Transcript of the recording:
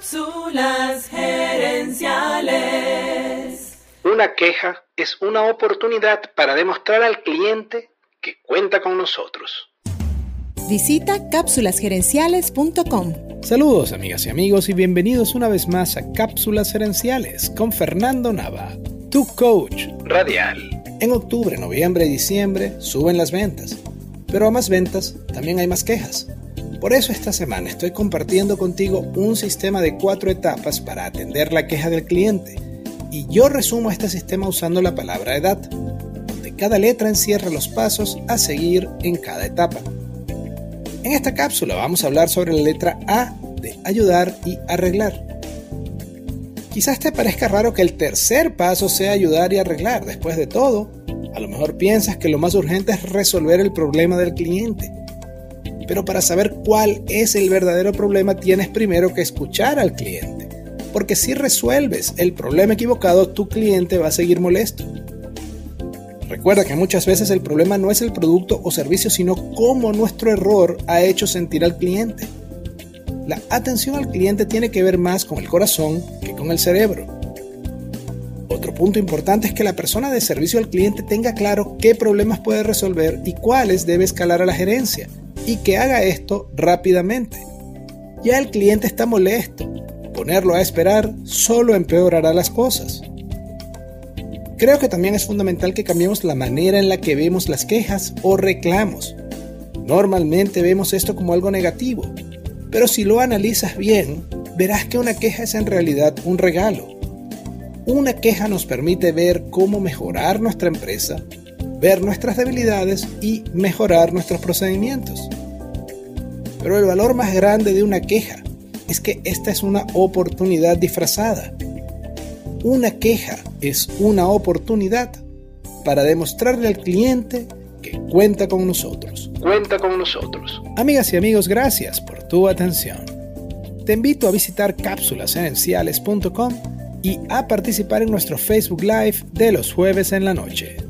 Cápsulas gerenciales. Una queja es una oportunidad para demostrar al cliente que cuenta con nosotros. Visita cápsulasgerenciales.com. Saludos amigas y amigos y bienvenidos una vez más a Cápsulas Gerenciales con Fernando Nava, tu coach Radial. En octubre, noviembre y diciembre suben las ventas, pero a más ventas también hay más quejas. Por eso esta semana estoy compartiendo contigo un sistema de cuatro etapas para atender la queja del cliente. Y yo resumo este sistema usando la palabra edad, donde cada letra encierra los pasos a seguir en cada etapa. En esta cápsula vamos a hablar sobre la letra A de ayudar y arreglar. Quizás te parezca raro que el tercer paso sea ayudar y arreglar. Después de todo, a lo mejor piensas que lo más urgente es resolver el problema del cliente. Pero para saber cuál es el verdadero problema tienes primero que escuchar al cliente. Porque si resuelves el problema equivocado, tu cliente va a seguir molesto. Recuerda que muchas veces el problema no es el producto o servicio, sino cómo nuestro error ha hecho sentir al cliente. La atención al cliente tiene que ver más con el corazón que con el cerebro. Otro punto importante es que la persona de servicio al cliente tenga claro qué problemas puede resolver y cuáles debe escalar a la gerencia y que haga esto rápidamente. Ya el cliente está molesto. Ponerlo a esperar solo empeorará las cosas. Creo que también es fundamental que cambiemos la manera en la que vemos las quejas o reclamos. Normalmente vemos esto como algo negativo, pero si lo analizas bien, verás que una queja es en realidad un regalo. Una queja nos permite ver cómo mejorar nuestra empresa ver nuestras debilidades y mejorar nuestros procedimientos. Pero el valor más grande de una queja es que esta es una oportunidad disfrazada. Una queja es una oportunidad para demostrarle al cliente que cuenta con nosotros. Cuenta con nosotros. Amigas y amigos, gracias por tu atención. Te invito a visitar cápsulasenenciales.com y a participar en nuestro Facebook Live de los jueves en la noche.